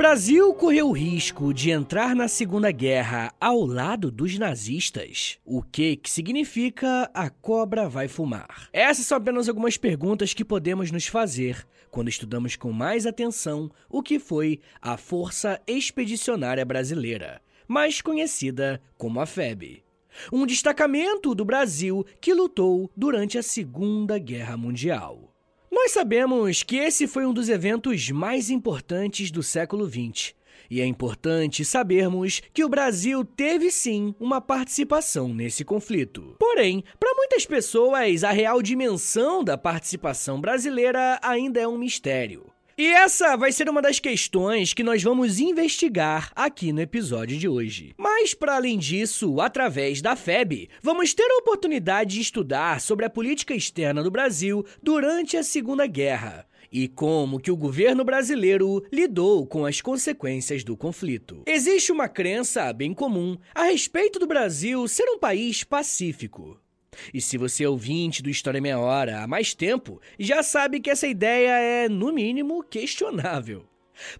Brasil correu o risco de entrar na Segunda Guerra ao lado dos nazistas? O que, que significa a cobra vai fumar? Essas são apenas algumas perguntas que podemos nos fazer quando estudamos com mais atenção o que foi a Força Expedicionária Brasileira, mais conhecida como a FEB. Um destacamento do Brasil que lutou durante a Segunda Guerra Mundial. Nós sabemos que esse foi um dos eventos mais importantes do século XX. E é importante sabermos que o Brasil teve sim uma participação nesse conflito. Porém, para muitas pessoas, a real dimensão da participação brasileira ainda é um mistério. E essa vai ser uma das questões que nós vamos investigar aqui no episódio de hoje. Mas, para além disso, através da FEB, vamos ter a oportunidade de estudar sobre a política externa do Brasil durante a Segunda Guerra e como que o governo brasileiro lidou com as consequências do conflito. Existe uma crença bem comum a respeito do Brasil ser um país pacífico. E se você é ouvinte do História Meia Hora há mais tempo, já sabe que essa ideia é, no mínimo, questionável.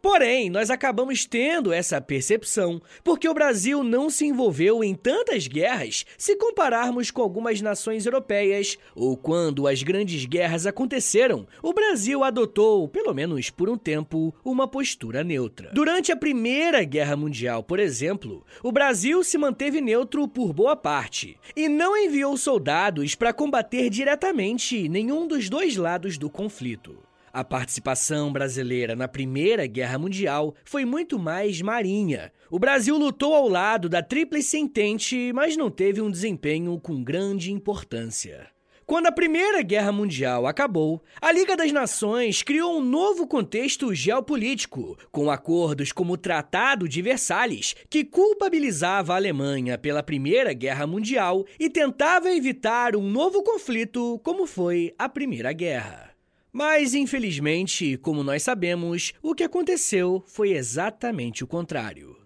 Porém, nós acabamos tendo essa percepção porque o Brasil não se envolveu em tantas guerras se compararmos com algumas nações europeias, ou quando as grandes guerras aconteceram, o Brasil adotou, pelo menos por um tempo, uma postura neutra. Durante a Primeira Guerra Mundial, por exemplo, o Brasil se manteve neutro por boa parte e não enviou soldados para combater diretamente nenhum dos dois lados do conflito. A participação brasileira na Primeira Guerra Mundial foi muito mais marinha. O Brasil lutou ao lado da Tríplice Entente, mas não teve um desempenho com grande importância. Quando a Primeira Guerra Mundial acabou, a Liga das Nações criou um novo contexto geopolítico, com acordos como o Tratado de Versalhes, que culpabilizava a Alemanha pela Primeira Guerra Mundial e tentava evitar um novo conflito como foi a Primeira Guerra. Mas, infelizmente, como nós sabemos, o que aconteceu foi exatamente o contrário.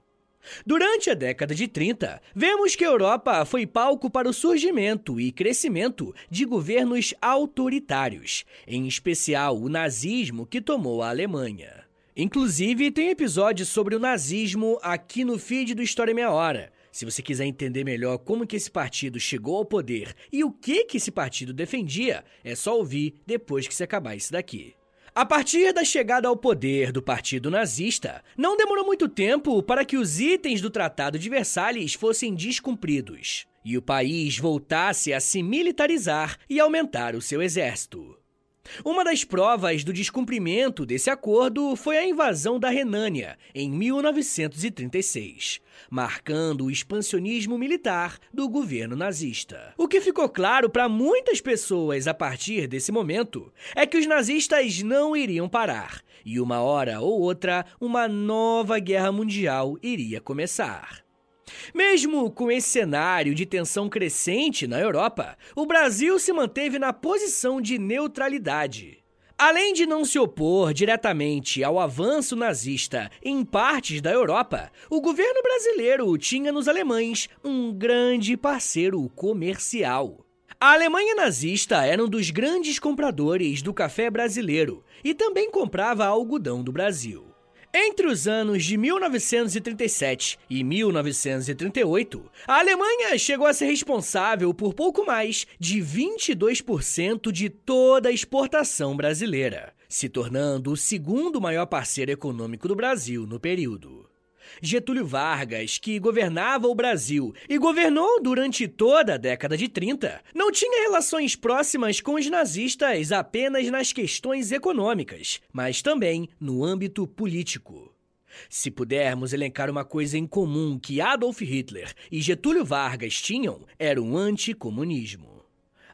Durante a década de 30, vemos que a Europa foi palco para o surgimento e crescimento de governos autoritários, em especial o nazismo que tomou a Alemanha. Inclusive, tem episódio sobre o nazismo aqui no feed do História Meia Hora, se você quiser entender melhor como que esse partido chegou ao poder e o que que esse partido defendia, é só ouvir depois que se acabar isso daqui. A partir da chegada ao poder do Partido Nazista, não demorou muito tempo para que os itens do Tratado de Versalhes fossem descumpridos e o país voltasse a se militarizar e aumentar o seu exército. Uma das provas do descumprimento desse acordo foi a invasão da Renânia, em 1936, marcando o expansionismo militar do governo nazista. O que ficou claro para muitas pessoas a partir desse momento é que os nazistas não iriam parar, e uma hora ou outra, uma nova guerra mundial iria começar. Mesmo com esse cenário de tensão crescente na Europa, o Brasil se manteve na posição de neutralidade. Além de não se opor diretamente ao avanço nazista em partes da Europa, o governo brasileiro tinha nos alemães um grande parceiro comercial. A Alemanha nazista era um dos grandes compradores do café brasileiro e também comprava algodão do Brasil. Entre os anos de 1937 e 1938, a Alemanha chegou a ser responsável por pouco mais de 22% de toda a exportação brasileira, se tornando o segundo maior parceiro econômico do Brasil no período. Getúlio Vargas, que governava o Brasil e governou durante toda a década de 30, não tinha relações próximas com os nazistas apenas nas questões econômicas, mas também no âmbito político. Se pudermos elencar uma coisa em comum que Adolf Hitler e Getúlio Vargas tinham, era o anticomunismo.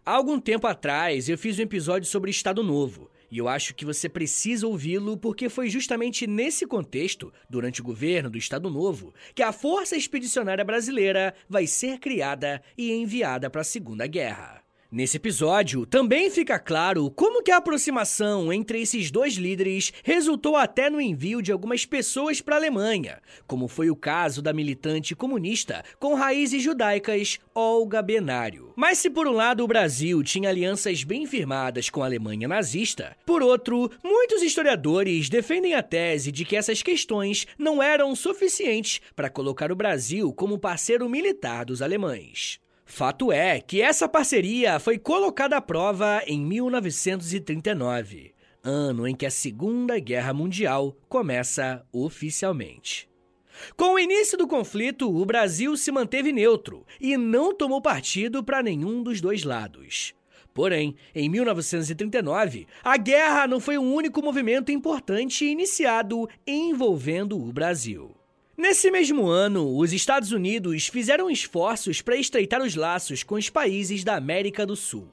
Há algum tempo atrás eu fiz um episódio sobre Estado Novo, e eu acho que você precisa ouvi-lo porque foi justamente nesse contexto, durante o governo do Estado Novo, que a Força Expedicionária Brasileira vai ser criada e enviada para a Segunda Guerra. Nesse episódio, também fica claro como que a aproximação entre esses dois líderes resultou até no envio de algumas pessoas para a Alemanha, como foi o caso da militante comunista com raízes judaicas Olga Benário. Mas se por um lado o Brasil tinha alianças bem firmadas com a Alemanha nazista, por outro, muitos historiadores defendem a tese de que essas questões não eram suficientes para colocar o Brasil como parceiro militar dos alemães. Fato é que essa parceria foi colocada à prova em 1939, ano em que a Segunda Guerra Mundial começa oficialmente. Com o início do conflito, o Brasil se manteve neutro e não tomou partido para nenhum dos dois lados. Porém, em 1939, a guerra não foi o único movimento importante iniciado envolvendo o Brasil. Nesse mesmo ano, os Estados Unidos fizeram esforços para estreitar os laços com os países da América do Sul.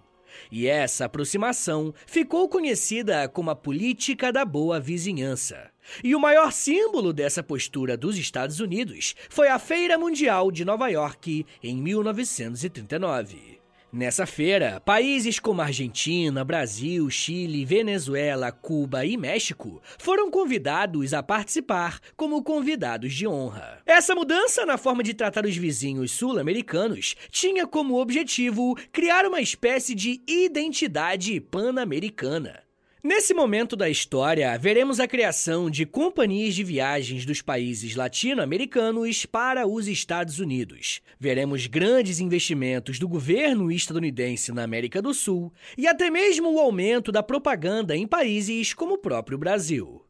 E essa aproximação ficou conhecida como a política da boa vizinhança. E o maior símbolo dessa postura dos Estados Unidos foi a Feira Mundial de Nova York em 1939. Nessa feira, países como Argentina, Brasil, Chile, Venezuela, Cuba e México foram convidados a participar como convidados de honra. Essa mudança na forma de tratar os vizinhos sul-americanos tinha como objetivo criar uma espécie de identidade pan-americana. Nesse momento da história, veremos a criação de companhias de viagens dos países latino-americanos para os Estados Unidos. Veremos grandes investimentos do governo estadunidense na América do Sul e até mesmo o aumento da propaganda em países como o próprio Brasil.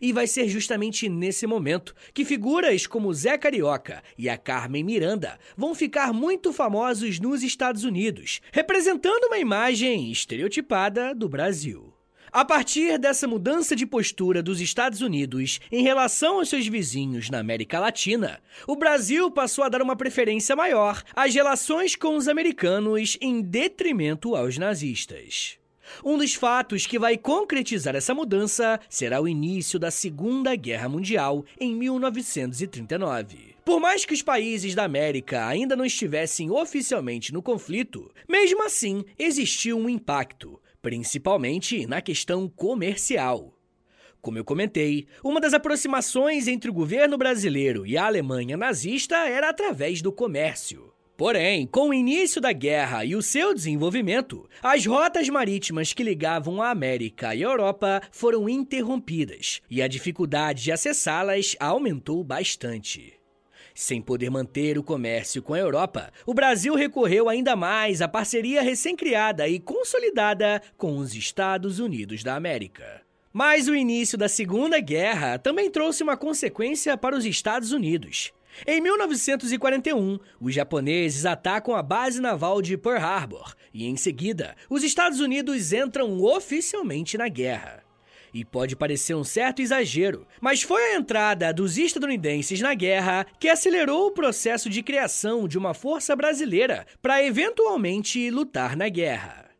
E vai ser justamente nesse momento que figuras como Zé Carioca e a Carmen Miranda vão ficar muito famosos nos Estados Unidos, representando uma imagem estereotipada do Brasil. A partir dessa mudança de postura dos Estados Unidos em relação aos seus vizinhos na América Latina, o Brasil passou a dar uma preferência maior às relações com os americanos em detrimento aos nazistas. Um dos fatos que vai concretizar essa mudança será o início da Segunda Guerra Mundial em 1939. Por mais que os países da América ainda não estivessem oficialmente no conflito, mesmo assim existiu um impacto, principalmente na questão comercial. Como eu comentei, uma das aproximações entre o governo brasileiro e a Alemanha nazista era através do comércio. Porém, com o início da guerra e o seu desenvolvimento, as rotas marítimas que ligavam a América e a Europa foram interrompidas e a dificuldade de acessá-las aumentou bastante. Sem poder manter o comércio com a Europa, o Brasil recorreu ainda mais à parceria recém-criada e consolidada com os Estados Unidos da América. Mas o início da Segunda Guerra também trouxe uma consequência para os Estados Unidos. Em 1941, os japoneses atacam a base naval de Pearl Harbor e, em seguida, os Estados Unidos entram oficialmente na guerra. E pode parecer um certo exagero, mas foi a entrada dos estadunidenses na guerra que acelerou o processo de criação de uma força brasileira para eventualmente lutar na guerra.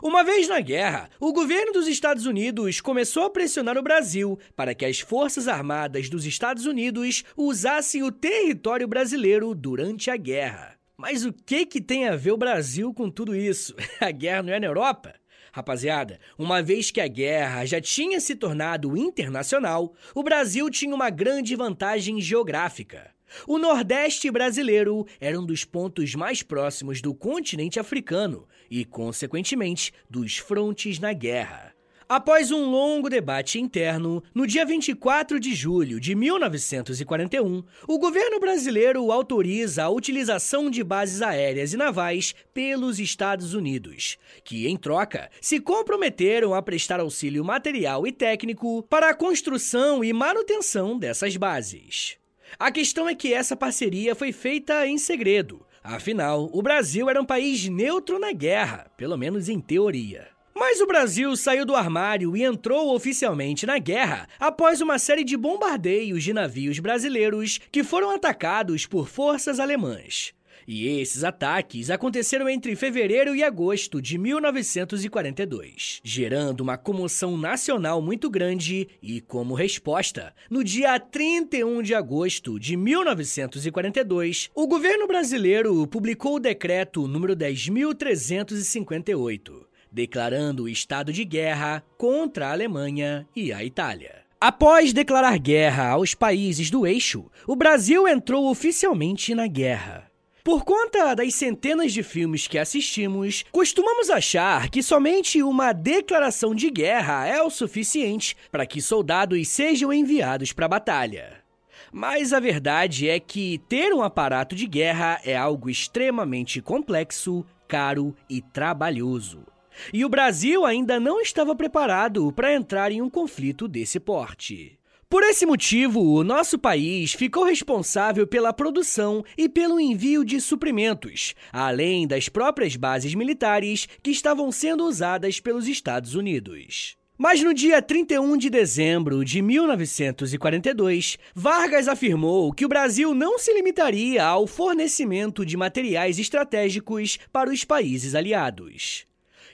Uma vez na guerra, o governo dos Estados Unidos começou a pressionar o Brasil para que as Forças Armadas dos Estados Unidos usassem o território brasileiro durante a guerra. Mas o que, que tem a ver o Brasil com tudo isso? A guerra não é na Europa? Rapaziada, uma vez que a guerra já tinha se tornado internacional, o Brasil tinha uma grande vantagem geográfica. O Nordeste brasileiro era um dos pontos mais próximos do continente africano e, consequentemente, dos frontes na guerra. Após um longo debate interno, no dia 24 de julho de 1941, o governo brasileiro autoriza a utilização de bases aéreas e navais pelos Estados Unidos, que, em troca, se comprometeram a prestar auxílio material e técnico para a construção e manutenção dessas bases. A questão é que essa parceria foi feita em segredo. Afinal, o Brasil era um país neutro na guerra, pelo menos em teoria. Mas o Brasil saiu do armário e entrou oficialmente na guerra após uma série de bombardeios de navios brasileiros que foram atacados por forças alemãs. E esses ataques aconteceram entre fevereiro e agosto de 1942, gerando uma comoção nacional muito grande e, como resposta, no dia 31 de agosto de 1942, o governo brasileiro publicou o decreto número 10358, declarando o estado de guerra contra a Alemanha e a Itália. Após declarar guerra aos países do eixo, o Brasil entrou oficialmente na guerra. Por conta das centenas de filmes que assistimos, costumamos achar que somente uma declaração de guerra é o suficiente para que soldados sejam enviados para a batalha. Mas a verdade é que ter um aparato de guerra é algo extremamente complexo, caro e trabalhoso. E o Brasil ainda não estava preparado para entrar em um conflito desse porte. Por esse motivo, o nosso país ficou responsável pela produção e pelo envio de suprimentos, além das próprias bases militares que estavam sendo usadas pelos Estados Unidos. Mas no dia 31 de dezembro de 1942, Vargas afirmou que o Brasil não se limitaria ao fornecimento de materiais estratégicos para os países aliados.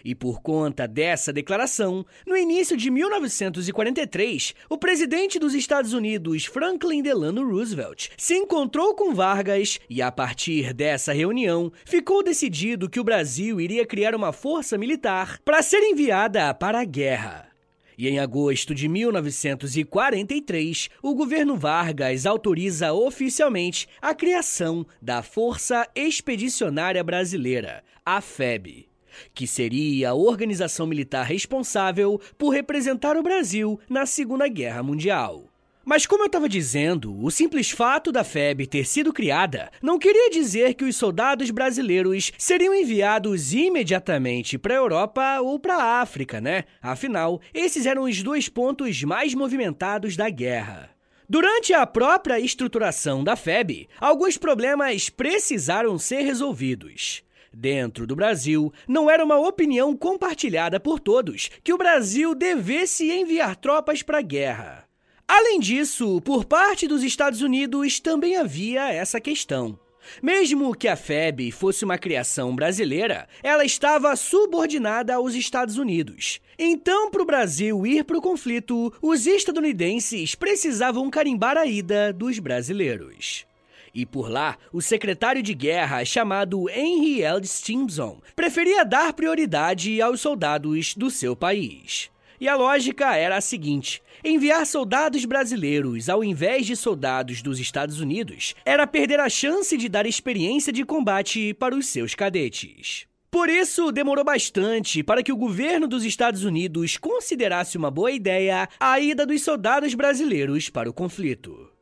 E por conta dessa declaração, no início de 1943, o presidente dos Estados Unidos, Franklin Delano Roosevelt, se encontrou com Vargas e, a partir dessa reunião, ficou decidido que o Brasil iria criar uma força militar para ser enviada para a guerra. E em agosto de 1943, o governo Vargas autoriza oficialmente a criação da Força Expedicionária Brasileira, a FEB que seria a organização militar responsável por representar o Brasil na Segunda Guerra Mundial. Mas como eu estava dizendo, o simples fato da FEB ter sido criada não queria dizer que os soldados brasileiros seriam enviados imediatamente para a Europa ou para a África, né? Afinal, esses eram os dois pontos mais movimentados da guerra. Durante a própria estruturação da FEB, alguns problemas precisaram ser resolvidos. Dentro do Brasil, não era uma opinião compartilhada por todos que o Brasil devesse enviar tropas para a guerra. Além disso, por parte dos Estados Unidos também havia essa questão. Mesmo que a FEB fosse uma criação brasileira, ela estava subordinada aos Estados Unidos. Então, para o Brasil ir para o conflito, os estadunidenses precisavam carimbar a ida dos brasileiros. E por lá, o secretário de guerra, chamado Henry L. Stimson, preferia dar prioridade aos soldados do seu país. E a lógica era a seguinte: enviar soldados brasileiros ao invés de soldados dos Estados Unidos era perder a chance de dar experiência de combate para os seus cadetes. Por isso, demorou bastante para que o governo dos Estados Unidos considerasse uma boa ideia a ida dos soldados brasileiros para o conflito.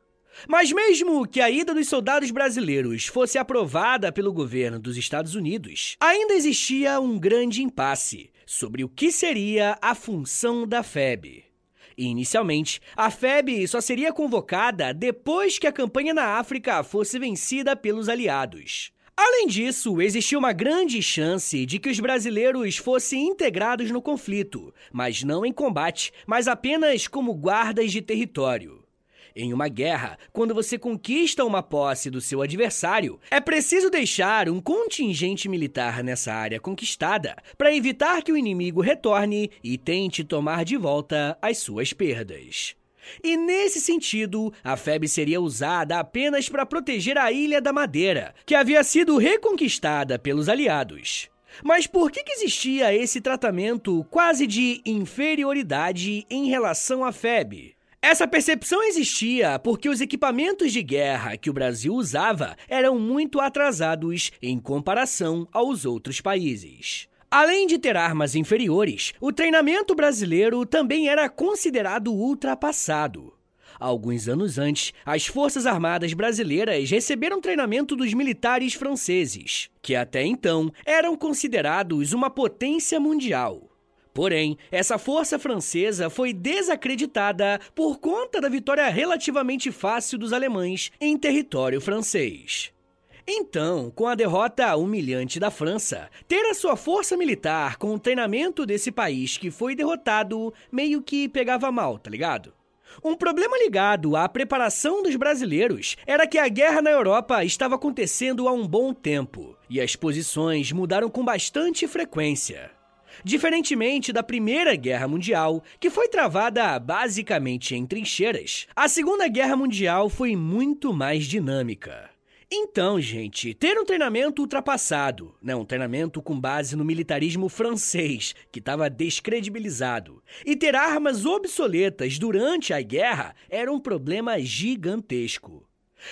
Mas mesmo que a ida dos soldados brasileiros fosse aprovada pelo governo dos Estados Unidos, ainda existia um grande impasse sobre o que seria a função da FEB. Inicialmente, a FEB só seria convocada depois que a campanha na África fosse vencida pelos aliados. Além disso, existia uma grande chance de que os brasileiros fossem integrados no conflito, mas não em combate, mas apenas como guardas de território. Em uma guerra, quando você conquista uma posse do seu adversário, é preciso deixar um contingente militar nessa área conquistada para evitar que o inimigo retorne e tente tomar de volta as suas perdas. E nesse sentido, a FEB seria usada apenas para proteger a Ilha da Madeira, que havia sido reconquistada pelos aliados. Mas por que, que existia esse tratamento quase de inferioridade em relação à FEB? Essa percepção existia porque os equipamentos de guerra que o Brasil usava eram muito atrasados em comparação aos outros países. Além de ter armas inferiores, o treinamento brasileiro também era considerado ultrapassado. Alguns anos antes, as Forças Armadas brasileiras receberam treinamento dos militares franceses, que até então eram considerados uma potência mundial. Porém, essa força francesa foi desacreditada por conta da vitória relativamente fácil dos alemães em território francês. Então, com a derrota humilhante da França, ter a sua força militar com o treinamento desse país que foi derrotado meio que pegava mal, tá ligado? Um problema ligado à preparação dos brasileiros era que a guerra na Europa estava acontecendo há um bom tempo e as posições mudaram com bastante frequência. Diferentemente da Primeira Guerra Mundial, que foi travada basicamente em trincheiras, a Segunda Guerra Mundial foi muito mais dinâmica. Então, gente, ter um treinamento ultrapassado, né, um treinamento com base no militarismo francês, que estava descredibilizado, e ter armas obsoletas durante a guerra era um problema gigantesco.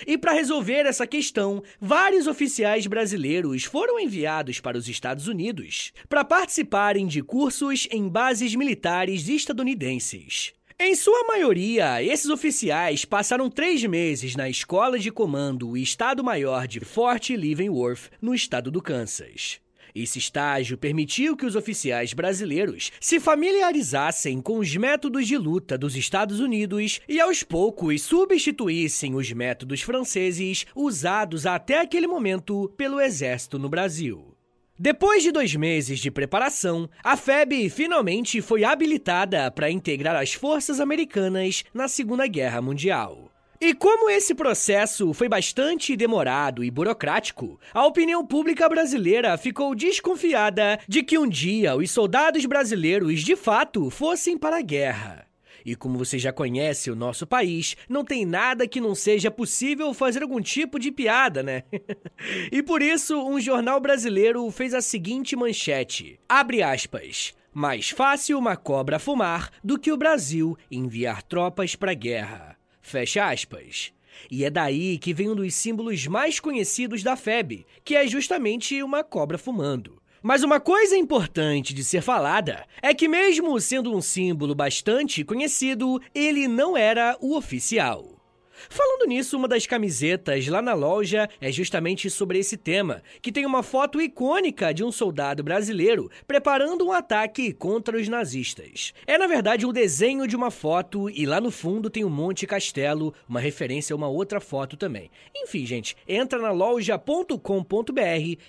E para resolver essa questão, vários oficiais brasileiros foram enviados para os Estados Unidos para participarem de cursos em bases militares estadunidenses. Em sua maioria, esses oficiais passaram três meses na Escola de Comando Estado-Maior de Fort Leavenworth, no estado do Kansas. Esse estágio permitiu que os oficiais brasileiros se familiarizassem com os métodos de luta dos Estados Unidos e, aos poucos, substituíssem os métodos franceses usados até aquele momento pelo Exército no Brasil. Depois de dois meses de preparação, a FEB finalmente foi habilitada para integrar as forças americanas na Segunda Guerra Mundial. E como esse processo foi bastante demorado e burocrático, a opinião pública brasileira ficou desconfiada de que um dia os soldados brasileiros de fato fossem para a guerra. E como você já conhece o nosso país, não tem nada que não seja possível fazer algum tipo de piada, né? e por isso, um jornal brasileiro fez a seguinte manchete: abre aspas. Mais fácil uma cobra fumar do que o Brasil enviar tropas para a guerra. Fecha aspas. E é daí que vem um dos símbolos mais conhecidos da FEB, que é justamente uma cobra fumando. Mas uma coisa importante de ser falada é que, mesmo sendo um símbolo bastante conhecido, ele não era o oficial. Falando nisso, uma das camisetas lá na loja é justamente sobre esse tema, que tem uma foto icônica de um soldado brasileiro preparando um ataque contra os nazistas. É na verdade um desenho de uma foto e lá no fundo tem um Monte Castelo, uma referência a uma outra foto também. Enfim, gente, entra na loja.com.br,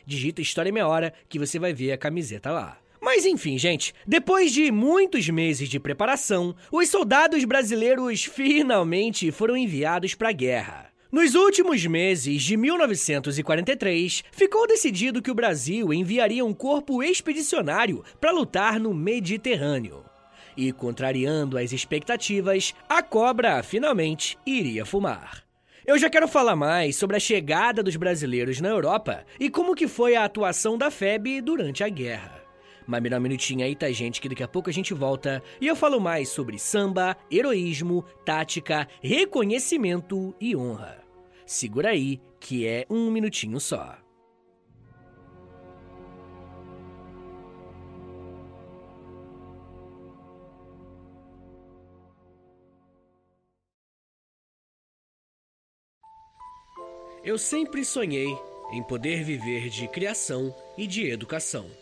digita História Meia Hora que você vai ver a camiseta lá. Mas enfim, gente, depois de muitos meses de preparação, os soldados brasileiros finalmente foram enviados para a guerra. Nos últimos meses de 1943, ficou decidido que o Brasil enviaria um corpo expedicionário para lutar no Mediterrâneo. E, contrariando as expectativas, a cobra finalmente iria fumar. Eu já quero falar mais sobre a chegada dos brasileiros na Europa e como que foi a atuação da FEB durante a guerra. Mas me dá um minutinho aí, tá, gente? Que daqui a pouco a gente volta e eu falo mais sobre samba, heroísmo, tática, reconhecimento e honra. Segura aí, que é um minutinho só. Eu sempre sonhei em poder viver de criação e de educação.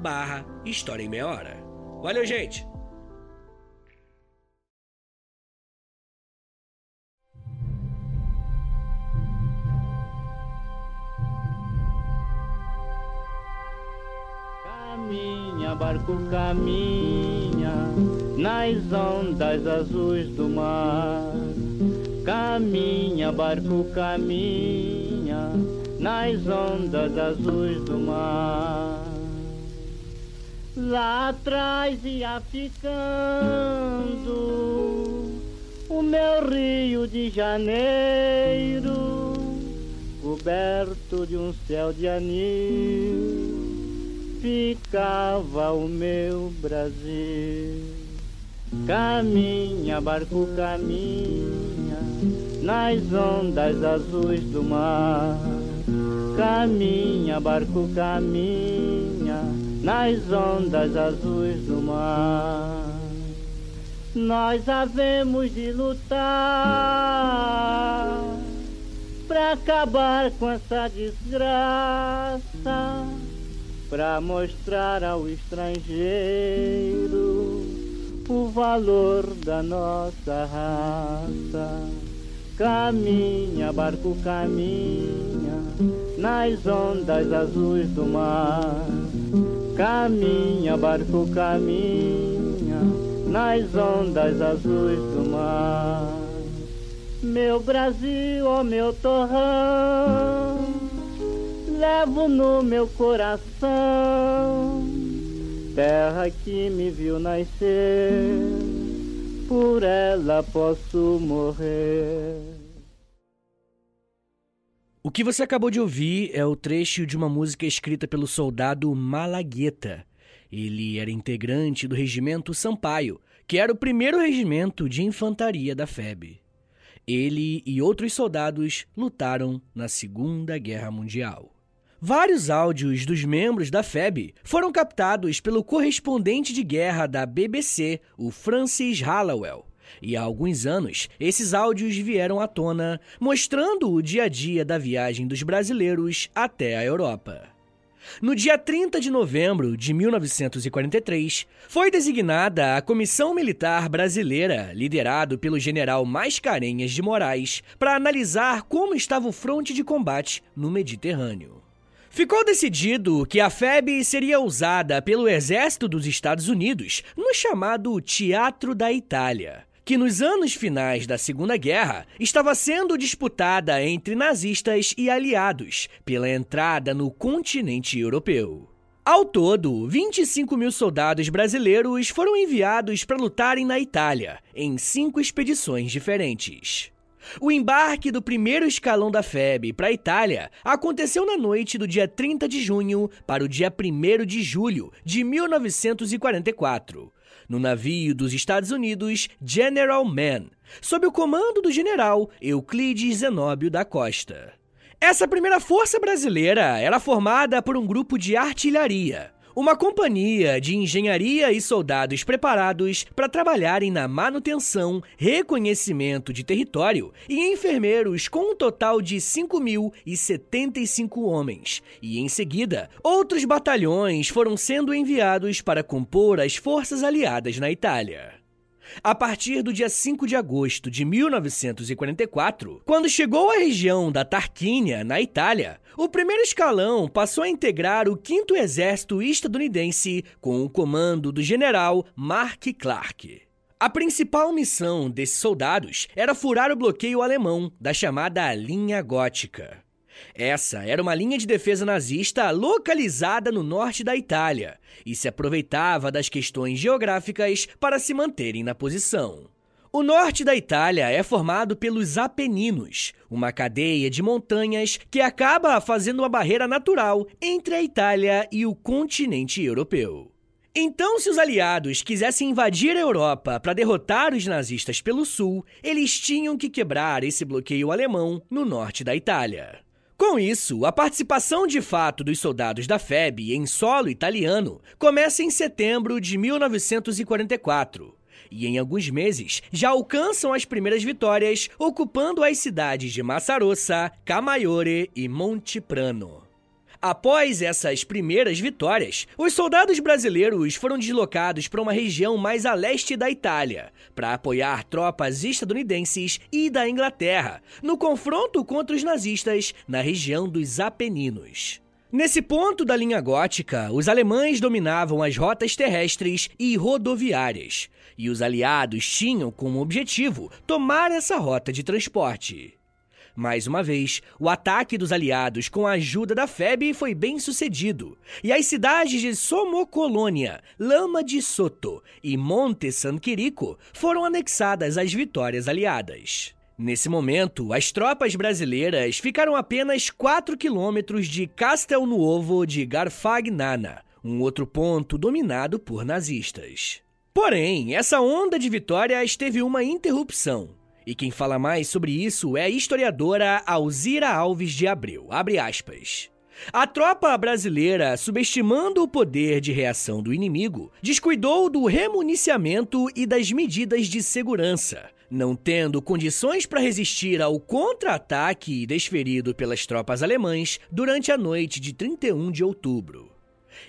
barra História em Meia Hora. Valeu, gente! Caminha, barco caminha nas ondas azuis do mar. Caminha, barco caminha nas ondas azuis do mar. Lá atrás ia ficando o meu Rio de Janeiro, coberto de um céu de anil, ficava o meu Brasil. Caminha, barco caminha, nas ondas azuis do mar. Caminha, barco caminha, nas ondas azuis do mar. Nós havemos de lutar para acabar com essa desgraça, para mostrar ao estrangeiro o valor da nossa raça. Caminha, barco caminha, nas ondas azuis do mar. Caminha, barco caminha, nas ondas azuis do mar. Meu Brasil, ó oh meu torrão, levo no meu coração, terra que me viu nascer, por ela posso morrer. O que você acabou de ouvir é o trecho de uma música escrita pelo soldado Malagueta. Ele era integrante do regimento Sampaio, que era o primeiro regimento de infantaria da FEB. Ele e outros soldados lutaram na Segunda Guerra Mundial. Vários áudios dos membros da FEB foram captados pelo correspondente de guerra da BBC, o Francis Hallowell. E há alguns anos, esses áudios vieram à tona, mostrando o dia a dia da viagem dos brasileiros até a Europa. No dia 30 de novembro de 1943, foi designada a Comissão Militar Brasileira, liderado pelo general Mascarenhas de Moraes, para analisar como estava o fronte de combate no Mediterrâneo. Ficou decidido que a FEB seria usada pelo Exército dos Estados Unidos no chamado Teatro da Itália, que nos anos finais da Segunda Guerra estava sendo disputada entre nazistas e aliados pela entrada no continente europeu. Ao todo, 25 mil soldados brasileiros foram enviados para lutarem na Itália, em cinco expedições diferentes. O embarque do primeiro escalão da FEB para a Itália aconteceu na noite do dia 30 de junho para o dia 1 de julho de 1944, no navio dos Estados Unidos General Mann, sob o comando do general Euclides Zenóbio da Costa. Essa primeira força brasileira era formada por um grupo de artilharia, uma companhia de engenharia e soldados preparados para trabalharem na manutenção, reconhecimento de território e enfermeiros com um total de 5.075 homens. E em seguida, outros batalhões foram sendo enviados para compor as forças aliadas na Itália. A partir do dia 5 de agosto de 1944, quando chegou à região da Tarquínia, na Itália, o primeiro escalão passou a integrar o 5 Exército estadunidense com o comando do general Mark Clark. A principal missão desses soldados era furar o bloqueio alemão da chamada Linha Gótica. Essa era uma linha de defesa nazista localizada no norte da Itália e se aproveitava das questões geográficas para se manterem na posição. O norte da Itália é formado pelos Apeninos, uma cadeia de montanhas que acaba fazendo uma barreira natural entre a Itália e o continente europeu. Então, se os aliados quisessem invadir a Europa para derrotar os nazistas pelo sul, eles tinham que quebrar esse bloqueio alemão no norte da Itália. Com isso, a participação de fato dos soldados da FEB em solo italiano começa em setembro de 1944 e em alguns meses já alcançam as primeiras vitórias, ocupando as cidades de Massarossa, Camaiore e Monteprano. Após essas primeiras vitórias, os soldados brasileiros foram deslocados para uma região mais a leste da Itália, para apoiar tropas estadunidenses e da Inglaterra no confronto contra os nazistas na região dos Apeninos. Nesse ponto da linha gótica, os alemães dominavam as rotas terrestres e rodoviárias, e os aliados tinham como objetivo tomar essa rota de transporte. Mais uma vez, o ataque dos aliados com a ajuda da FEB foi bem sucedido, e as cidades de Somocolônia, Lama de Soto e Monte San Quirico foram anexadas às vitórias aliadas. Nesse momento, as tropas brasileiras ficaram apenas 4 quilômetros de Castel Nuovo de Garfagnana, um outro ponto dominado por nazistas. Porém, essa onda de vitórias teve uma interrupção. E quem fala mais sobre isso é a historiadora Alzira Alves de Abreu. A tropa brasileira, subestimando o poder de reação do inimigo, descuidou do remuniciamento e das medidas de segurança, não tendo condições para resistir ao contra-ataque desferido pelas tropas alemãs durante a noite de 31 de outubro.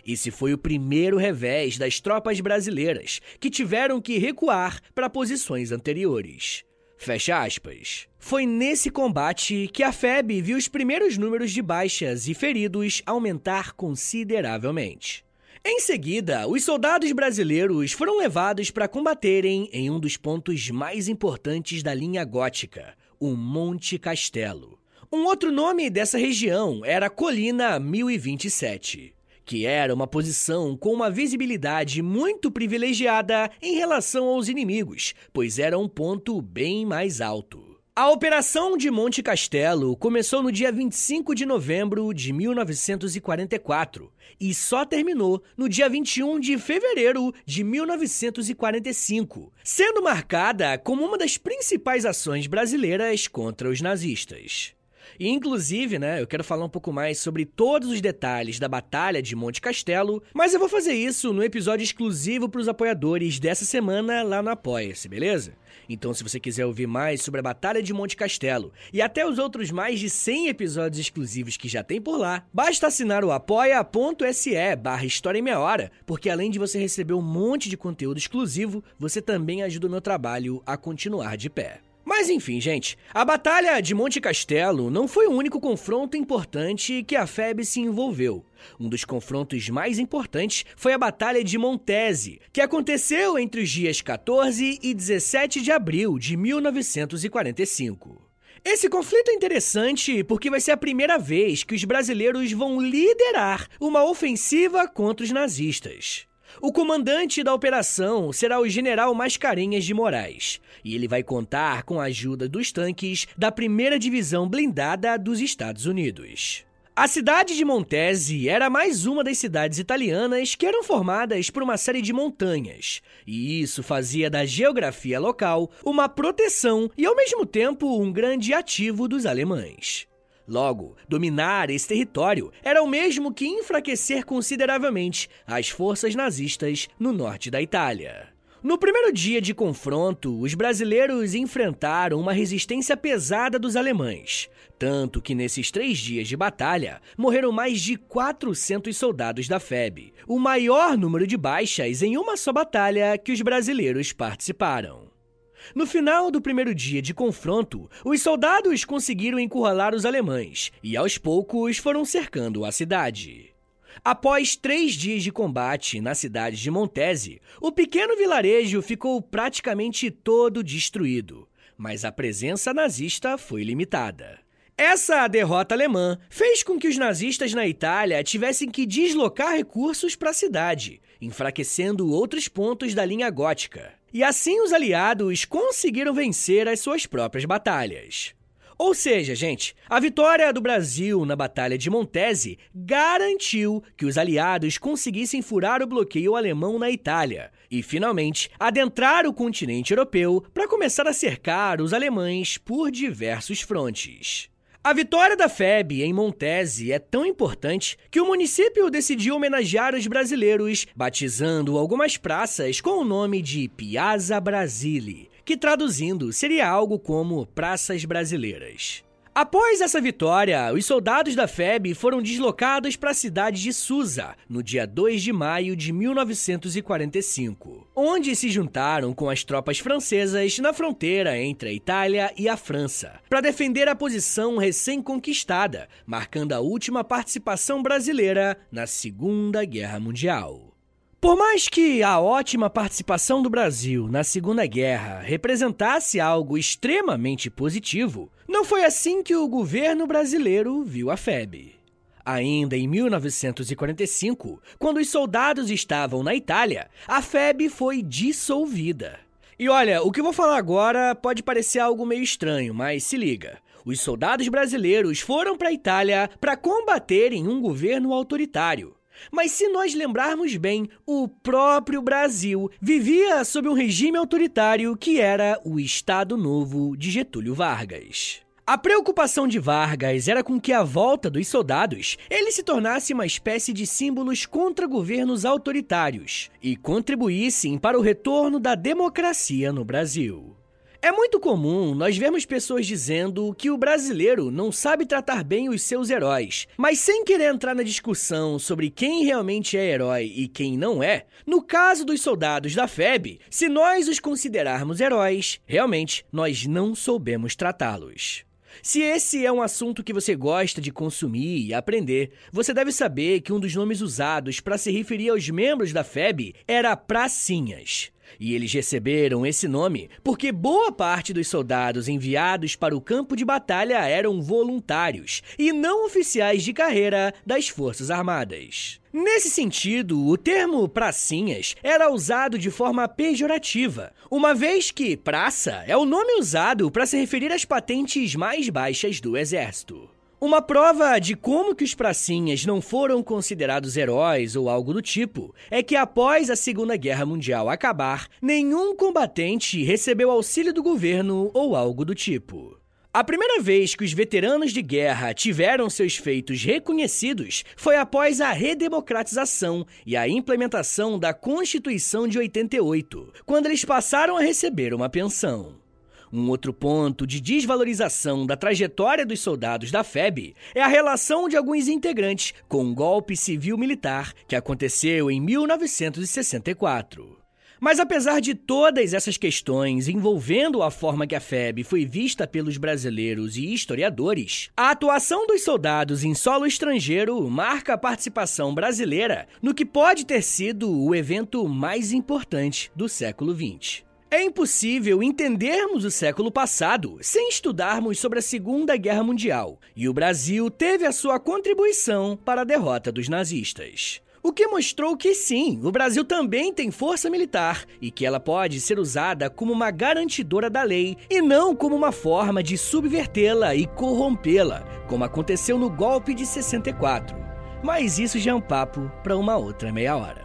Esse foi o primeiro revés das tropas brasileiras, que tiveram que recuar para posições anteriores. Fecha aspas. Foi nesse combate que a FEB viu os primeiros números de baixas e feridos aumentar consideravelmente. Em seguida, os soldados brasileiros foram levados para combaterem em um dos pontos mais importantes da linha gótica, o Monte Castelo. Um outro nome dessa região era Colina 1027 que era uma posição com uma visibilidade muito privilegiada em relação aos inimigos, pois era um ponto bem mais alto. A Operação de Monte Castelo começou no dia 25 de novembro de 1944 e só terminou no dia 21 de fevereiro de 1945, sendo marcada como uma das principais ações brasileiras contra os nazistas. E, inclusive, né, eu quero falar um pouco mais sobre todos os detalhes da Batalha de Monte Castelo, mas eu vou fazer isso no episódio exclusivo para os apoiadores dessa semana lá no Apoia-se, beleza? Então, se você quiser ouvir mais sobre a Batalha de Monte Castelo e até os outros mais de 100 episódios exclusivos que já tem por lá, basta assinar o apoia.se barra História em Meia Hora, porque além de você receber um monte de conteúdo exclusivo, você também ajuda o meu trabalho a continuar de pé. Mas enfim, gente, a Batalha de Monte Castelo não foi o único confronto importante que a FEB se envolveu. Um dos confrontos mais importantes foi a Batalha de Montese, que aconteceu entre os dias 14 e 17 de abril de 1945. Esse conflito é interessante porque vai ser a primeira vez que os brasileiros vão liderar uma ofensiva contra os nazistas. O comandante da operação será o general Mascarenhas de Moraes, e ele vai contar com a ajuda dos tanques da primeira divisão blindada dos Estados Unidos. A cidade de Montese era mais uma das cidades italianas que eram formadas por uma série de montanhas, e isso fazia da geografia local uma proteção e, ao mesmo tempo, um grande ativo dos alemães. Logo, dominar esse território era o mesmo que enfraquecer consideravelmente as forças nazistas no norte da Itália. No primeiro dia de confronto, os brasileiros enfrentaram uma resistência pesada dos alemães, tanto que nesses três dias de batalha morreram mais de 400 soldados da FEB, o maior número de baixas em uma só batalha que os brasileiros participaram. No final do primeiro dia de confronto, os soldados conseguiram encurralar os alemães e, aos poucos, foram cercando a cidade. Após três dias de combate na cidade de Montese, o pequeno vilarejo ficou praticamente todo destruído, mas a presença nazista foi limitada. Essa derrota alemã fez com que os nazistas na Itália tivessem que deslocar recursos para a cidade, enfraquecendo outros pontos da linha gótica. E assim os aliados conseguiram vencer as suas próprias batalhas. Ou seja, gente, a vitória do Brasil na Batalha de Montese garantiu que os aliados conseguissem furar o bloqueio alemão na Itália e, finalmente, adentrar o continente europeu para começar a cercar os alemães por diversos frontes. A vitória da FEB em Montese é tão importante que o município decidiu homenagear os brasileiros, batizando algumas praças com o nome de Piazza Brasile, que traduzindo seria algo como Praças Brasileiras. Após essa vitória, os soldados da FEB foram deslocados para a cidade de Susa, no dia 2 de maio de 1945, onde se juntaram com as tropas francesas na fronteira entre a Itália e a França, para defender a posição recém-conquistada, marcando a última participação brasileira na Segunda Guerra Mundial. Por mais que a ótima participação do Brasil na Segunda Guerra representasse algo extremamente positivo, não foi assim que o governo brasileiro viu a FEB. Ainda em 1945, quando os soldados estavam na Itália, a FEB foi dissolvida. E olha, o que vou falar agora pode parecer algo meio estranho, mas se liga. Os soldados brasileiros foram para a Itália para combaterem um governo autoritário. Mas se nós lembrarmos bem, o próprio Brasil vivia sob um regime autoritário que era o Estado Novo de Getúlio Vargas. A preocupação de Vargas era com que a volta dos soldados ele se tornasse uma espécie de símbolos contra governos autoritários e contribuíssem para o retorno da democracia no Brasil. É muito comum nós vermos pessoas dizendo que o brasileiro não sabe tratar bem os seus heróis, mas sem querer entrar na discussão sobre quem realmente é herói e quem não é, no caso dos soldados da FEB, se nós os considerarmos heróis, realmente nós não soubemos tratá-los. Se esse é um assunto que você gosta de consumir e aprender, você deve saber que um dos nomes usados para se referir aos membros da FEB era Pracinhas. E eles receberam esse nome porque boa parte dos soldados enviados para o campo de batalha eram voluntários e não oficiais de carreira das Forças Armadas. Nesse sentido, o termo pracinhas era usado de forma pejorativa, uma vez que praça é o nome usado para se referir às patentes mais baixas do exército. Uma prova de como que os pracinhas não foram considerados heróis ou algo do tipo é que após a Segunda Guerra Mundial acabar, nenhum combatente recebeu auxílio do governo ou algo do tipo. A primeira vez que os veteranos de guerra tiveram seus feitos reconhecidos foi após a redemocratização e a implementação da Constituição de 88, quando eles passaram a receber uma pensão. Um outro ponto de desvalorização da trajetória dos soldados da FEB é a relação de alguns integrantes com o um golpe civil-militar que aconteceu em 1964. Mas apesar de todas essas questões envolvendo a forma que a FEB foi vista pelos brasileiros e historiadores, a atuação dos soldados em solo estrangeiro marca a participação brasileira no que pode ter sido o evento mais importante do século XX. É impossível entendermos o século passado sem estudarmos sobre a Segunda Guerra Mundial, e o Brasil teve a sua contribuição para a derrota dos nazistas. O que mostrou que sim, o Brasil também tem força militar e que ela pode ser usada como uma garantidora da lei e não como uma forma de subvertê-la e corrompê-la, como aconteceu no golpe de 64. Mas isso já é um papo para uma outra meia hora.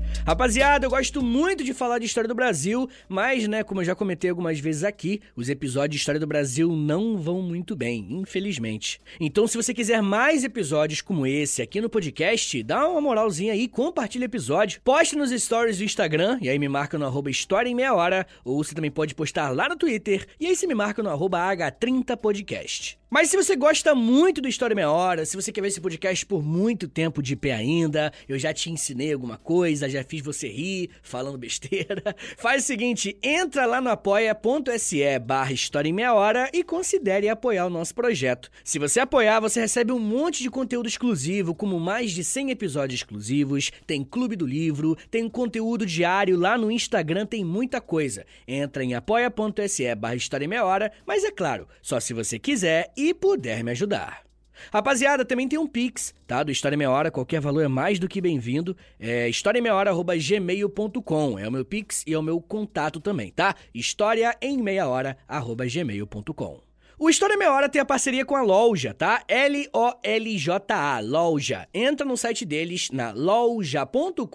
Rapaziada, eu gosto muito de falar de história do Brasil, mas, né, como eu já comentei algumas vezes aqui, os episódios de história do Brasil não vão muito bem, infelizmente. Então, se você quiser mais episódios como esse aqui no podcast, dá uma moralzinha aí, compartilha o episódio, poste nos stories do Instagram, e aí me marca no arroba História em Meia Hora, ou você também pode postar lá no Twitter, e aí você me marca no arroba H30podcast. Mas se você gosta muito do História Meia Hora, se você quer ver esse podcast por muito tempo de pé ainda, eu já te ensinei alguma coisa, já fiz você rir falando besteira, faz o seguinte, entra lá no apoia.se barra História em Meia Hora e considere apoiar o nosso projeto. Se você apoiar, você recebe um monte de conteúdo exclusivo, como mais de 100 episódios exclusivos, tem Clube do Livro, tem conteúdo diário lá no Instagram, tem muita coisa. Entra em apoia.se barra História em Meia Hora, mas é claro, só se você quiser e puder me ajudar. Rapaziada, também tem um Pix, tá? Do História Meia Hora, qualquer valor é mais do que bem-vindo. É historiaemmeiahora.gmail.com. É o meu Pix e é o meu contato também, tá? História em meia hora, gmail.com. O História Meia Hora tem a parceria com a Loja, tá? L-O-L-J-A, Loja. Entra no site deles, na loja.com.br,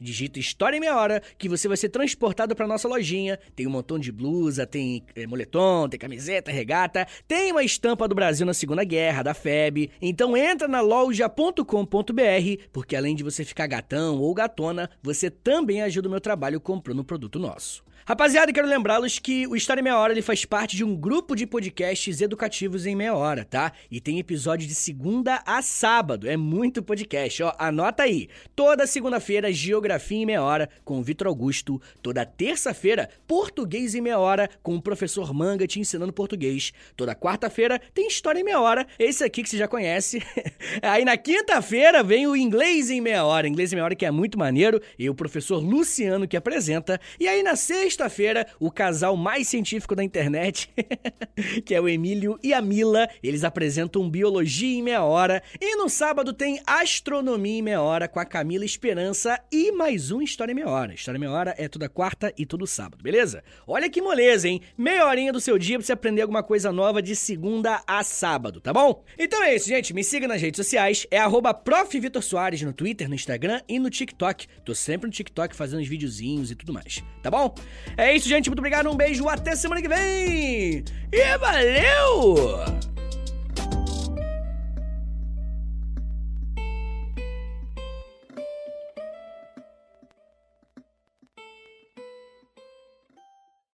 digita História Meia Hora, que você vai ser transportado pra nossa lojinha. Tem um montão de blusa, tem é, moletom, tem camiseta, regata, tem uma estampa do Brasil na Segunda Guerra, da FEB. Então entra na loja.com.br, porque além de você ficar gatão ou gatona, você também ajuda o meu trabalho comprando um produto nosso. Rapaziada, quero lembrá-los que o História em Meia Hora ele faz parte de um grupo de podcasts educativos em meia hora, tá? E tem episódio de segunda a sábado. É muito podcast, ó. Anota aí. Toda segunda-feira, Geografia em Meia Hora com o Vitor Augusto. Toda terça-feira, Português em Meia Hora com o professor Manga te ensinando português. Toda quarta-feira tem História em Meia Hora. Esse aqui que você já conhece. aí na quinta-feira vem o Inglês em Meia Hora. Inglês em Meia Hora que é muito maneiro. E o professor Luciano que apresenta. E aí na sexta sexta-feira, o casal mais científico da internet, que é o Emílio e a Mila, eles apresentam Biologia em Meia Hora. E no sábado tem Astronomia em Meia Hora com a Camila Esperança e mais um História em Meia Hora. História em Meia Hora é toda quarta e todo sábado, beleza? Olha que moleza, hein? Meia horinha do seu dia pra você aprender alguma coisa nova de segunda a sábado, tá bom? Então é isso, gente. Me siga nas redes sociais. É arroba no Twitter, no Instagram e no TikTok. Tô sempre no TikTok fazendo uns videozinhos e tudo mais, tá bom? É isso, gente. Muito obrigado. Um beijo. Até semana que vem. E valeu!